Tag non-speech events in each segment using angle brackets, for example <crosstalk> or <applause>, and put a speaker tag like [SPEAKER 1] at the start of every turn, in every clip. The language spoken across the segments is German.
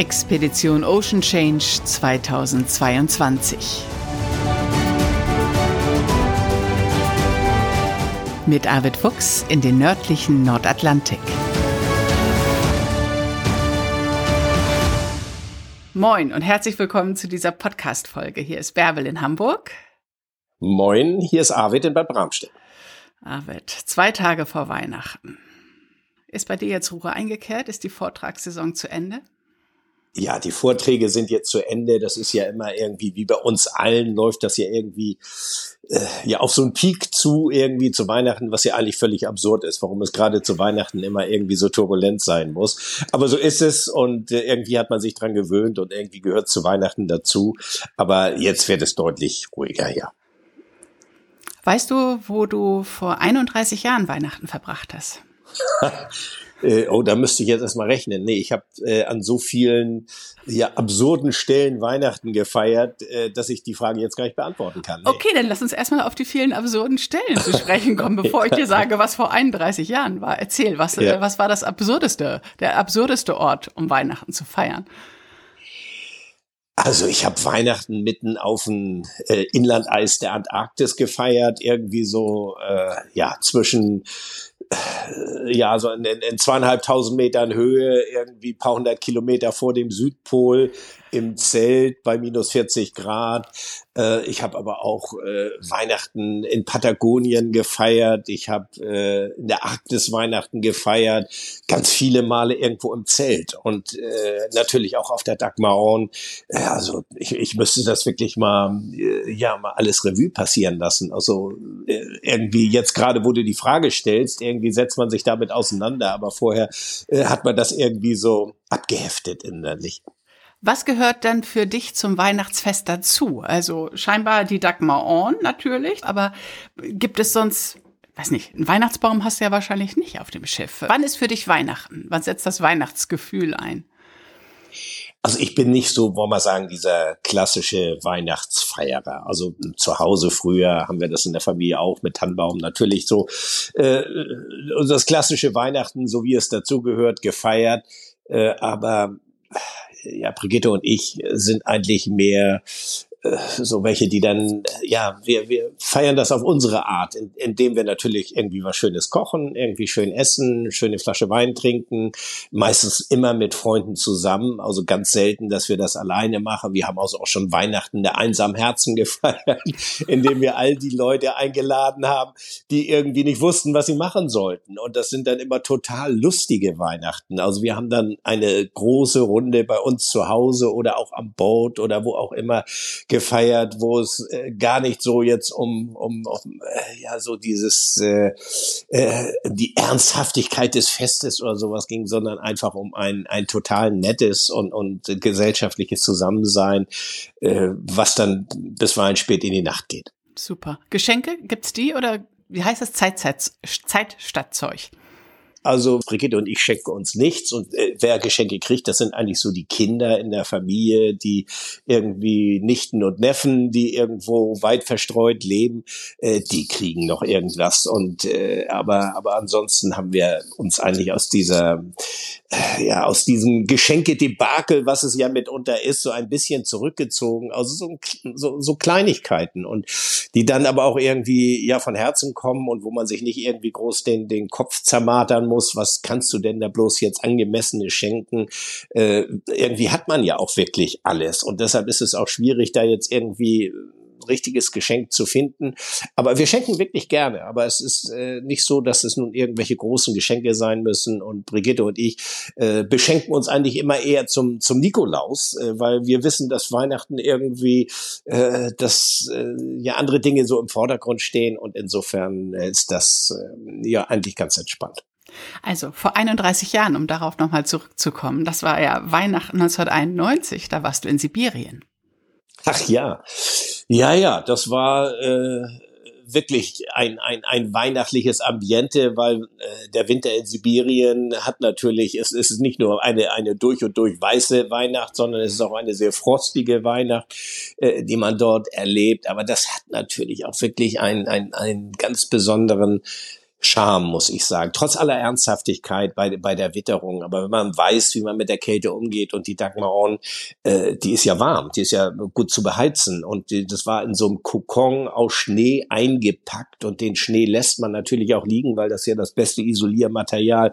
[SPEAKER 1] Expedition Ocean Change 2022. Mit Arvid Fuchs in den nördlichen Nordatlantik. Moin und herzlich willkommen zu dieser Podcast-Folge. Hier ist Bärbel in Hamburg.
[SPEAKER 2] Moin, hier ist Arvid in Bad Bramstedt.
[SPEAKER 1] Arvid, zwei Tage vor Weihnachten. Ist bei dir jetzt Ruhe eingekehrt? Ist die Vortragssaison zu Ende?
[SPEAKER 2] Ja, die Vorträge sind jetzt zu Ende. Das ist ja immer irgendwie, wie bei uns allen, läuft das ja irgendwie äh, ja auf so einen Peak zu, irgendwie zu Weihnachten, was ja eigentlich völlig absurd ist, warum es gerade zu Weihnachten immer irgendwie so turbulent sein muss. Aber so ist es und äh, irgendwie hat man sich dran gewöhnt und irgendwie gehört zu Weihnachten dazu. Aber jetzt wird es deutlich ruhiger, ja.
[SPEAKER 1] Weißt du, wo du vor 31 Jahren Weihnachten verbracht hast? <laughs>
[SPEAKER 2] Äh, oh, da müsste ich jetzt erstmal rechnen. Nee, ich habe äh, an so vielen ja, absurden Stellen Weihnachten gefeiert, äh, dass ich die Frage jetzt gar nicht beantworten kann.
[SPEAKER 1] Nee. Okay, dann lass uns erstmal auf die vielen absurden Stellen zu sprechen kommen, <laughs> bevor ich dir sage, was vor 31 Jahren war. Erzähl, was, ja. äh, was war das absurdeste, der absurdeste Ort, um Weihnachten zu feiern?
[SPEAKER 2] Also ich habe Weihnachten mitten auf dem äh, Inlandeis der Antarktis gefeiert, irgendwie so äh, ja zwischen äh, ja, so in, in zweieinhalbtausend Metern Höhe, irgendwie paar hundert Kilometer vor dem Südpol im Zelt bei minus 40 Grad. Äh, ich habe aber auch äh, Weihnachten in Patagonien gefeiert. Ich habe äh, in der Arktis Weihnachten gefeiert. Ganz viele Male irgendwo im Zelt und äh, natürlich auch auf der Dagmaron. Äh, also ich, ich müsste das wirklich mal, äh, ja, mal alles Revue passieren lassen. Also äh, irgendwie jetzt gerade, wo du die Frage stellst, irgendwie setzt man sich damit auseinander, aber vorher äh, hat man das irgendwie so abgeheftet innerlich.
[SPEAKER 1] Was gehört denn für dich zum Weihnachtsfest dazu? Also scheinbar die Dagmar On natürlich, aber gibt es sonst, weiß nicht, einen Weihnachtsbaum hast du ja wahrscheinlich nicht auf dem Schiff. Wann ist für dich Weihnachten? Wann setzt das Weihnachtsgefühl ein?
[SPEAKER 2] Also ich bin nicht so, wollen wir sagen, dieser klassische Weihnachtsfeierer. Also zu Hause früher haben wir das in der Familie auch mit Tannenbaum natürlich so äh, das klassische Weihnachten, so wie es dazugehört, gefeiert. Äh, aber ja, Brigitte und ich sind eigentlich mehr so welche, die dann, ja, wir, wir feiern das auf unsere Art, in, indem wir natürlich irgendwie was Schönes kochen, irgendwie schön essen, schöne Flasche Wein trinken, meistens immer mit Freunden zusammen, also ganz selten, dass wir das alleine machen. Wir haben also auch schon Weihnachten der einsamen Herzen gefeiert, <laughs> indem wir all die Leute eingeladen haben, die irgendwie nicht wussten, was sie machen sollten. Und das sind dann immer total lustige Weihnachten. Also wir haben dann eine große Runde bei uns zu Hause oder auch am Boot oder wo auch immer gefeiert, wo es äh, gar nicht so jetzt um, um, um äh, ja so dieses äh, äh, die Ernsthaftigkeit des Festes oder sowas ging, sondern einfach um ein ein total nettes und und gesellschaftliches Zusammensein, äh, was dann bisweilen spät in die Nacht geht.
[SPEAKER 1] Super. Geschenke gibt's die oder wie heißt das Zeit, Zeit, Zeit statt Zeug?
[SPEAKER 2] Also Brigitte und ich schenken uns nichts und äh, wer Geschenke kriegt, das sind eigentlich so die Kinder in der Familie, die irgendwie Nichten und Neffen, die irgendwo weit verstreut leben, äh, die kriegen noch irgendwas und äh, aber aber ansonsten haben wir uns eigentlich aus dieser äh, ja aus diesem Geschenkedebakel, was es ja mitunter ist, so ein bisschen zurückgezogen, also so, so, so Kleinigkeiten und die dann aber auch irgendwie ja von Herzen kommen und wo man sich nicht irgendwie groß den den Kopf zermartern muss, was kannst du denn da bloß jetzt angemessene schenken? Äh, irgendwie hat man ja auch wirklich alles und deshalb ist es auch schwierig, da jetzt irgendwie richtiges Geschenk zu finden. Aber wir schenken wirklich gerne. Aber es ist äh, nicht so, dass es nun irgendwelche großen Geschenke sein müssen. Und Brigitte und ich äh, beschenken uns eigentlich immer eher zum, zum Nikolaus, äh, weil wir wissen, dass Weihnachten irgendwie, äh, dass äh, ja andere Dinge so im Vordergrund stehen. Und insofern ist das äh, ja eigentlich ganz entspannt.
[SPEAKER 1] Also vor 31 Jahren, um darauf nochmal zurückzukommen, das war ja Weihnachten 1991, da warst du in Sibirien.
[SPEAKER 2] Ach ja, ja, ja, das war äh, wirklich ein, ein, ein weihnachtliches Ambiente, weil äh, der Winter in Sibirien hat natürlich, es, es ist nicht nur eine, eine durch und durch weiße Weihnacht, sondern es ist auch eine sehr frostige Weihnacht, äh, die man dort erlebt. Aber das hat natürlich auch wirklich einen, einen, einen ganz besonderen Charme, muss ich sagen. Trotz aller Ernsthaftigkeit bei, bei der Witterung. Aber wenn man weiß, wie man mit der Kälte umgeht und die Dagmar On, äh, die ist ja warm, die ist ja gut zu beheizen. Und die, das war in so einem Kokon aus Schnee eingepackt und den Schnee lässt man natürlich auch liegen, weil das ja das beste Isoliermaterial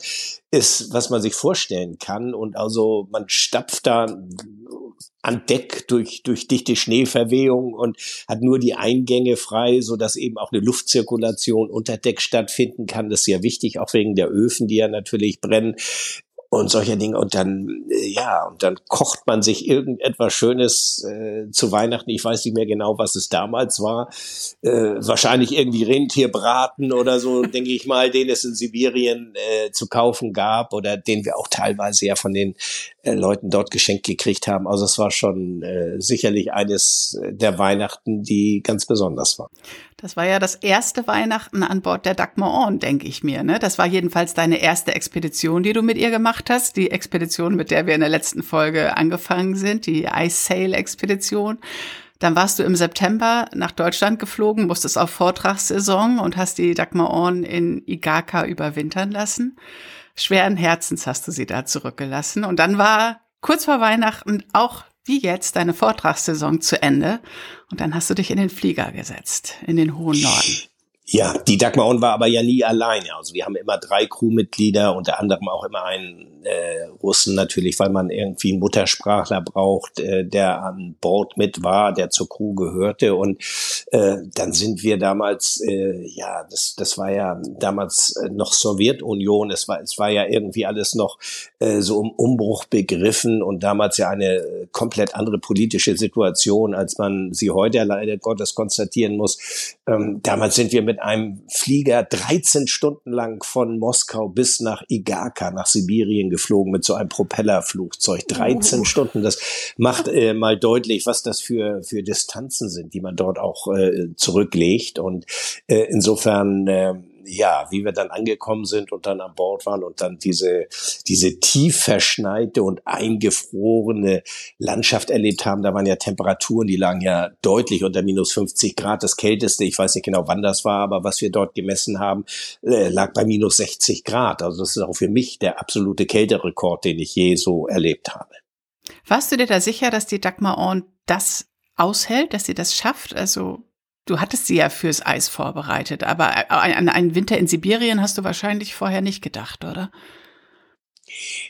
[SPEAKER 2] ist, was man sich vorstellen kann. Und also man stapft da an Deck durch, durch dichte Schneeverwehung und hat nur die Eingänge frei, so dass eben auch eine Luftzirkulation unter Deck stattfinden kann. Das ist ja wichtig, auch wegen der Öfen, die ja natürlich brennen und solche Dinge. Und dann, äh, ja, und dann kocht man sich irgendetwas Schönes äh, zu Weihnachten. Ich weiß nicht mehr genau, was es damals war. Äh, wahrscheinlich irgendwie Rentierbraten oder so, <laughs> denke ich mal, den es in Sibirien äh, zu kaufen gab oder den wir auch teilweise ja von den äh, Leuten dort geschenkt gekriegt haben. Also es war schon äh, sicherlich eines der Weihnachten, die ganz besonders waren.
[SPEAKER 1] Das war ja das erste Weihnachten an Bord der Dagmar On, denke ich mir. Ne? Das war jedenfalls deine erste Expedition, die du mit ihr gemacht hast. Die Expedition, mit der wir in der letzten Folge angefangen sind, die Ice Sail Expedition. Dann warst du im September nach Deutschland geflogen, musstest auf Vortragssaison und hast die Dagmar On in Igaka überwintern lassen. Schweren Herzens hast du sie da zurückgelassen. Und dann war kurz vor Weihnachten auch wie jetzt deine Vortragssaison zu Ende und dann hast du dich in den Flieger gesetzt, in den hohen Norden.
[SPEAKER 2] Ja, die Dagmar On war aber ja nie alleine. Also wir haben immer drei Crewmitglieder, unter anderem auch immer einen äh, Russen natürlich, weil man irgendwie einen Muttersprachler braucht, äh, der an Bord mit war, der zur Crew gehörte. Und äh, dann sind wir damals, äh, ja, das, das war ja damals äh, noch Sowjetunion. Es war, es war ja irgendwie alles noch äh, so um Umbruch begriffen und damals ja eine komplett andere politische Situation, als man sie heute leider Gottes konstatieren muss. Ähm, damals sind wir mit mit einem Flieger 13 Stunden lang von Moskau bis nach Igaka, nach Sibirien geflogen mit so einem Propellerflugzeug. 13 oh. Stunden. Das macht äh, mal deutlich, was das für, für Distanzen sind, die man dort auch äh, zurücklegt. Und äh, insofern äh, ja, wie wir dann angekommen sind und dann an Bord waren und dann diese, diese tief verschneite und eingefrorene Landschaft erlebt haben, da waren ja Temperaturen, die lagen ja deutlich unter minus 50 Grad. Das kälteste, ich weiß nicht genau, wann das war, aber was wir dort gemessen haben, äh, lag bei minus 60 Grad. Also das ist auch für mich der absolute Kälterekord, den ich je so erlebt habe.
[SPEAKER 1] Warst du dir da sicher, dass die Dagmar On das aushält, dass sie das schafft? Also Du hattest sie ja fürs Eis vorbereitet, aber an einen Winter in Sibirien hast du wahrscheinlich vorher nicht gedacht, oder?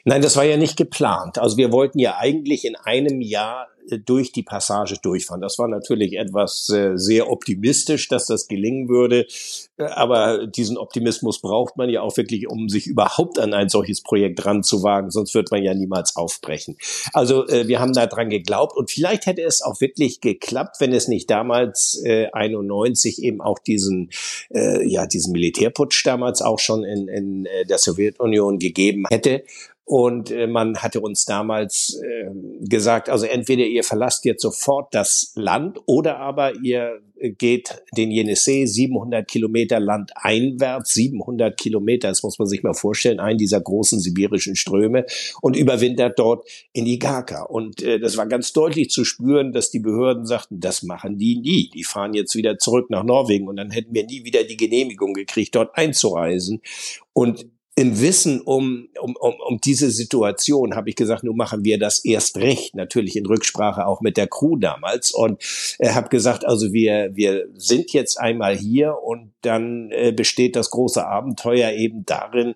[SPEAKER 2] Nein, das war ja nicht geplant. Also wir wollten ja eigentlich in einem Jahr durch die Passage durchfahren. Das war natürlich etwas äh, sehr optimistisch, dass das gelingen würde. Äh, aber diesen Optimismus braucht man ja auch wirklich, um sich überhaupt an ein solches Projekt ranzuwagen. Sonst wird man ja niemals aufbrechen. Also äh, wir haben da dran geglaubt und vielleicht hätte es auch wirklich geklappt, wenn es nicht damals äh, 91 eben auch diesen, äh, ja, diesen Militärputsch damals auch schon in, in äh, der Sowjetunion gegeben hätte. Und äh, man hatte uns damals äh, gesagt, also entweder ihr verlasst jetzt sofort das Land oder aber ihr geht den Jenissee 700 Kilometer Land einwärts, 700 Kilometer, das muss man sich mal vorstellen, einen dieser großen sibirischen Ströme und überwintert dort in Igaka. Und äh, das war ganz deutlich zu spüren, dass die Behörden sagten, das machen die nie. Die fahren jetzt wieder zurück nach Norwegen und dann hätten wir nie wieder die Genehmigung gekriegt, dort einzureisen. Und im Wissen um, um, um, um diese Situation habe ich gesagt, nun machen wir das erst recht, natürlich in Rücksprache auch mit der Crew damals. Und äh, habe gesagt, also wir, wir sind jetzt einmal hier und dann äh, besteht das große Abenteuer eben darin,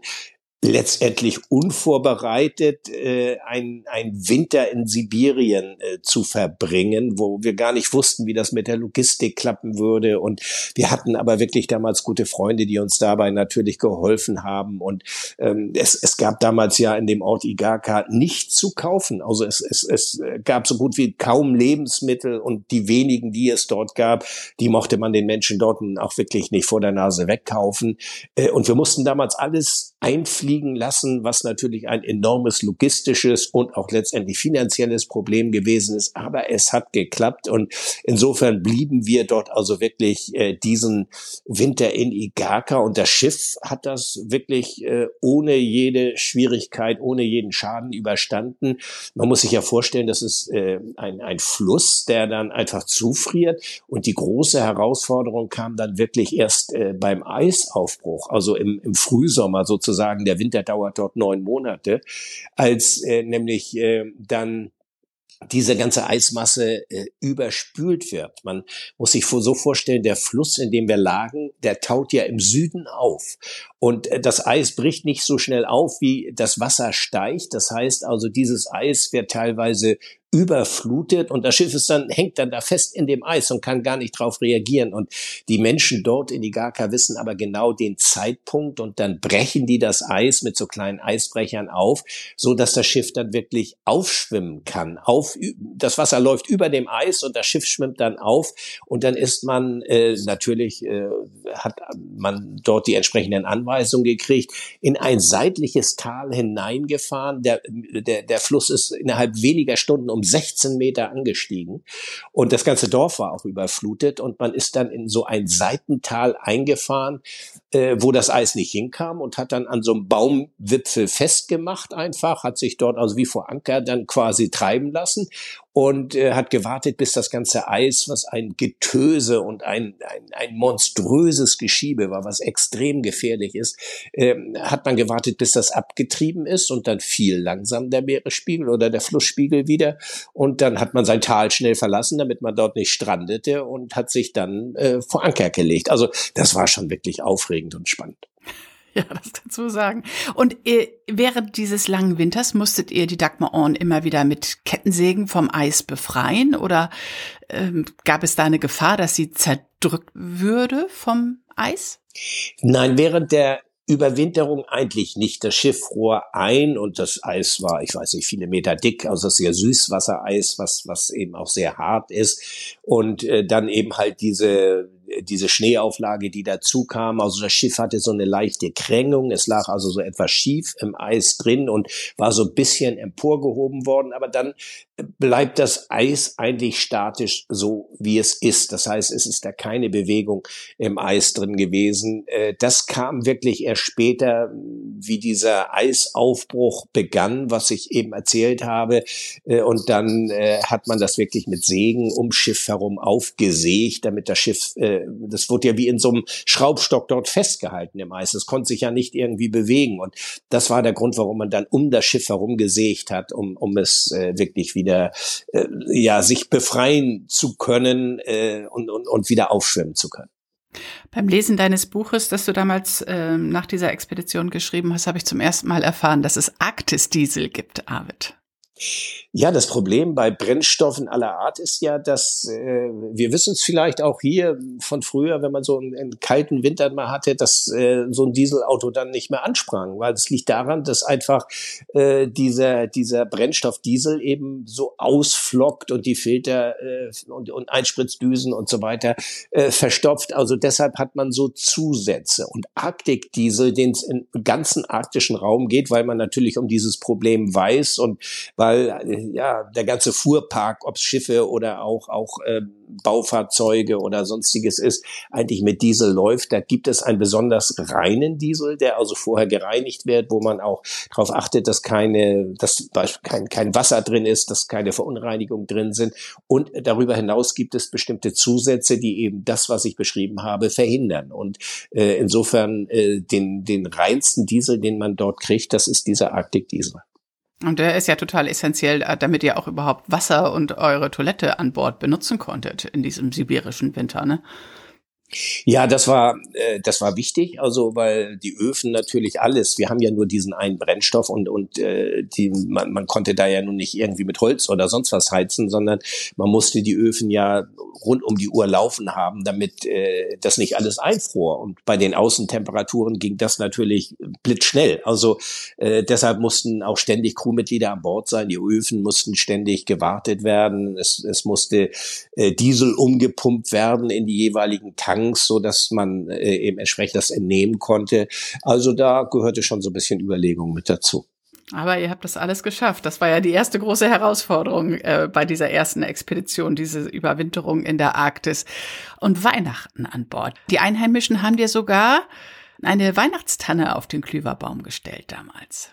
[SPEAKER 2] letztendlich unvorbereitet äh, ein, ein Winter in Sibirien äh, zu verbringen, wo wir gar nicht wussten, wie das mit der Logistik klappen würde. Und wir hatten aber wirklich damals gute Freunde, die uns dabei natürlich geholfen haben. Und ähm, es, es gab damals ja in dem Ort Igaka nichts zu kaufen. Also es, es, es gab so gut wie kaum Lebensmittel und die wenigen, die es dort gab, die mochte man den Menschen dort auch wirklich nicht vor der Nase wegkaufen. Äh, und wir mussten damals alles einfliegen ausfliegen lassen, was natürlich ein enormes logistisches und auch letztendlich finanzielles Problem gewesen ist. Aber es hat geklappt und insofern blieben wir dort also wirklich äh, diesen Winter in Igaka und das Schiff hat das wirklich äh, ohne jede Schwierigkeit, ohne jeden Schaden überstanden. Man muss sich ja vorstellen, das ist äh, ein, ein Fluss, der dann einfach zufriert und die große Herausforderung kam dann wirklich erst äh, beim Eisaufbruch, also im, im Frühsommer sozusagen. Der Winter dauert dort neun Monate, als äh, nämlich äh, dann diese ganze Eismasse äh, überspült wird. Man muss sich so vorstellen, der Fluss, in dem wir lagen, der taut ja im Süden auf. Und äh, das Eis bricht nicht so schnell auf, wie das Wasser steigt. Das heißt also, dieses Eis wird teilweise überflutet und das Schiff ist dann, hängt dann da fest in dem Eis und kann gar nicht drauf reagieren. Und die Menschen dort in Igaka wissen aber genau den Zeitpunkt und dann brechen die das Eis mit so kleinen Eisbrechern auf, so dass das Schiff dann wirklich aufschwimmen kann. Auf, das Wasser läuft über dem Eis und das Schiff schwimmt dann auf und dann ist man äh, natürlich, äh, hat man dort die entsprechenden Anweisungen gekriegt, in ein seitliches Tal hineingefahren. Der, der, der Fluss ist innerhalb weniger Stunden um um 16 Meter angestiegen. Und das ganze Dorf war auch überflutet. Und man ist dann in so ein Seitental eingefahren, äh, wo das Eis nicht hinkam und hat dann an so einem Baumwipfel festgemacht einfach, hat sich dort also wie vor Anker dann quasi treiben lassen und äh, hat gewartet, bis das ganze Eis, was ein Getöse und ein, ein, ein monströses Geschiebe war, was extrem gefährlich ist, äh, hat man gewartet, bis das abgetrieben ist und dann fiel langsam der Meeresspiegel oder der Flussspiegel wieder und dann hat man sein Tal schnell verlassen, damit man dort nicht strandete und hat sich dann äh, vor Anker gelegt. Also das war schon wirklich aufregend und spannend. <laughs>
[SPEAKER 1] Ja, das du sagen. Und ihr, während dieses langen Winters musstet ihr die Dagmar Orn immer wieder mit Kettensägen vom Eis befreien? Oder ähm, gab es da eine Gefahr, dass sie zerdrückt würde vom Eis?
[SPEAKER 2] Nein, während der Überwinterung eigentlich nicht. Das Schiff fror ein und das Eis war, ich weiß nicht, viele Meter dick, also ja Süßwassereis, was, was eben auch sehr hart ist. Und äh, dann eben halt diese diese Schneeauflage, die dazu kam. Also das Schiff hatte so eine leichte Krängung. Es lag also so etwas schief im Eis drin und war so ein bisschen emporgehoben worden. Aber dann bleibt das Eis eigentlich statisch so, wie es ist. Das heißt, es ist da keine Bewegung im Eis drin gewesen. Äh, das kam wirklich erst später, wie dieser Eisaufbruch begann, was ich eben erzählt habe. Äh, und dann äh, hat man das wirklich mit Sägen ums Schiff herum aufgesägt, damit das Schiff das wurde ja wie in so einem Schraubstock dort festgehalten im Eis. Das konnte sich ja nicht irgendwie bewegen. Und das war der Grund, warum man dann um das Schiff herum gesägt hat, um, um es äh, wirklich wieder, äh, ja, sich befreien zu können äh, und, und, und wieder aufschwimmen zu können.
[SPEAKER 1] Beim Lesen deines Buches, das du damals äh, nach dieser Expedition geschrieben hast, habe ich zum ersten Mal erfahren, dass es Arktisdiesel gibt, Arvid.
[SPEAKER 2] Ja, das Problem bei Brennstoffen aller Art ist ja, dass äh, wir wissen es vielleicht auch hier von früher, wenn man so einen, einen kalten Winter mal hatte, dass äh, so ein Dieselauto dann nicht mehr ansprang, weil es liegt daran, dass einfach äh, dieser dieser Brennstoff Diesel eben so ausflockt und die Filter äh, und, und Einspritzdüsen und so weiter äh, verstopft. Also deshalb hat man so Zusätze und Arktikdiesel, den es im ganzen arktischen Raum geht, weil man natürlich um dieses Problem weiß und weil weil ja der ganze Fuhrpark, ob Schiffe oder auch auch äh, Baufahrzeuge oder sonstiges ist, eigentlich mit Diesel läuft. Da gibt es einen besonders reinen Diesel, der also vorher gereinigt wird, wo man auch darauf achtet, dass keine, dass kein, kein Wasser drin ist, dass keine Verunreinigungen drin sind. Und darüber hinaus gibt es bestimmte Zusätze, die eben das, was ich beschrieben habe, verhindern. Und äh, insofern äh, den, den reinsten Diesel, den man dort kriegt, das ist dieser Arctic Diesel.
[SPEAKER 1] Und der ist ja total essentiell, äh, damit ihr auch überhaupt Wasser und eure Toilette an Bord benutzen konntet in diesem sibirischen Winter, ne?
[SPEAKER 2] Ja, das war äh, das war wichtig, also weil die Öfen natürlich alles. Wir haben ja nur diesen einen Brennstoff und und äh, die man, man konnte da ja nun nicht irgendwie mit Holz oder sonst was heizen, sondern man musste die Öfen ja rund um die Uhr laufen haben, damit äh, das nicht alles einfror. Und bei den Außentemperaturen ging das natürlich blitzschnell. Also äh, deshalb mussten auch ständig Crewmitglieder an Bord sein. Die Öfen mussten ständig gewartet werden. Es, es musste äh, Diesel umgepumpt werden in die jeweiligen Tanks Tanks, so dass man äh, eben entsprechend das entnehmen konnte. Also da gehörte schon so ein bisschen Überlegung mit dazu.
[SPEAKER 1] Aber ihr habt das alles geschafft. Das war ja die erste große Herausforderung äh, bei dieser ersten Expedition, diese Überwinterung in der Arktis und Weihnachten an Bord. Die Einheimischen haben dir sogar eine Weihnachtstanne auf den Klüverbaum gestellt damals.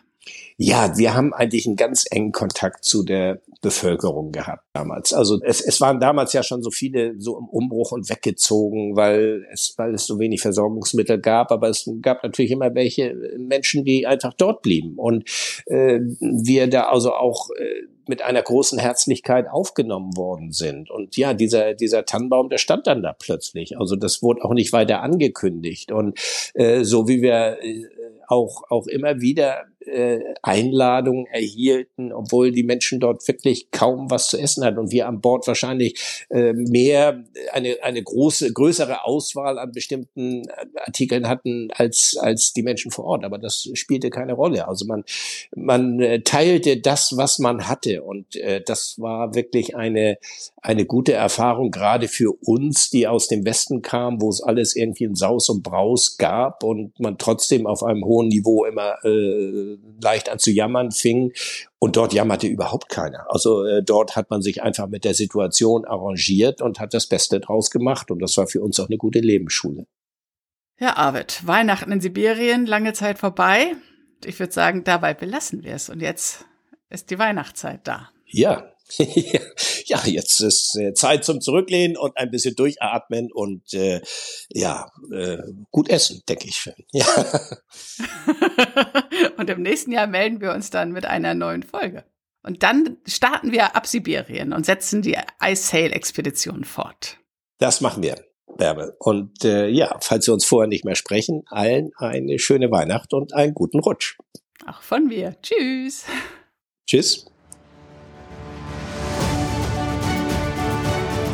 [SPEAKER 2] Ja, wir haben eigentlich einen ganz engen Kontakt zu der Bevölkerung gehabt damals. Also es, es waren damals ja schon so viele so im Umbruch und weggezogen, weil es, weil es so wenig Versorgungsmittel gab. Aber es gab natürlich immer welche Menschen, die einfach dort blieben. Und äh, wir da also auch äh, mit einer großen Herzlichkeit aufgenommen worden sind. Und ja, dieser, dieser Tannenbaum, der stand dann da plötzlich. Also das wurde auch nicht weiter angekündigt. Und äh, so wie wir äh, auch, auch immer wieder äh, Einladungen erhielten, obwohl die Menschen dort wirklich kaum was zu essen hatten und wir an Bord wahrscheinlich äh, mehr eine eine große größere Auswahl an bestimmten äh, Artikeln hatten als als die Menschen vor Ort. Aber das spielte keine Rolle. Also man man äh, teilte das, was man hatte und äh, das war wirklich eine eine gute Erfahrung gerade für uns, die aus dem Westen kamen, wo es alles irgendwie in Saus und Braus gab und man trotzdem auf einem hohen Niveau immer äh, leicht an zu jammern fing. Und dort jammerte überhaupt keiner. Also äh, dort hat man sich einfach mit der Situation arrangiert und hat das Beste draus gemacht. Und das war für uns auch eine gute Lebensschule.
[SPEAKER 1] Ja, Arvid, Weihnachten in Sibirien, lange Zeit vorbei. Ich würde sagen, dabei belassen wir es. Und jetzt ist die Weihnachtszeit da.
[SPEAKER 2] Ja, <laughs> ja, jetzt ist äh, Zeit zum Zurücklehnen und ein bisschen durchatmen und äh, ja, äh, gut essen, denke ich. Ja. <laughs>
[SPEAKER 1] und im nächsten Jahr melden wir uns dann mit einer neuen Folge. Und dann starten wir ab Sibirien und setzen die Ice Sail Expedition fort.
[SPEAKER 2] Das machen wir, Bärbel. Und äh, ja, falls wir uns vorher nicht mehr sprechen, allen eine schöne Weihnacht und einen guten Rutsch.
[SPEAKER 1] Auch von mir. Tschüss.
[SPEAKER 2] Tschüss.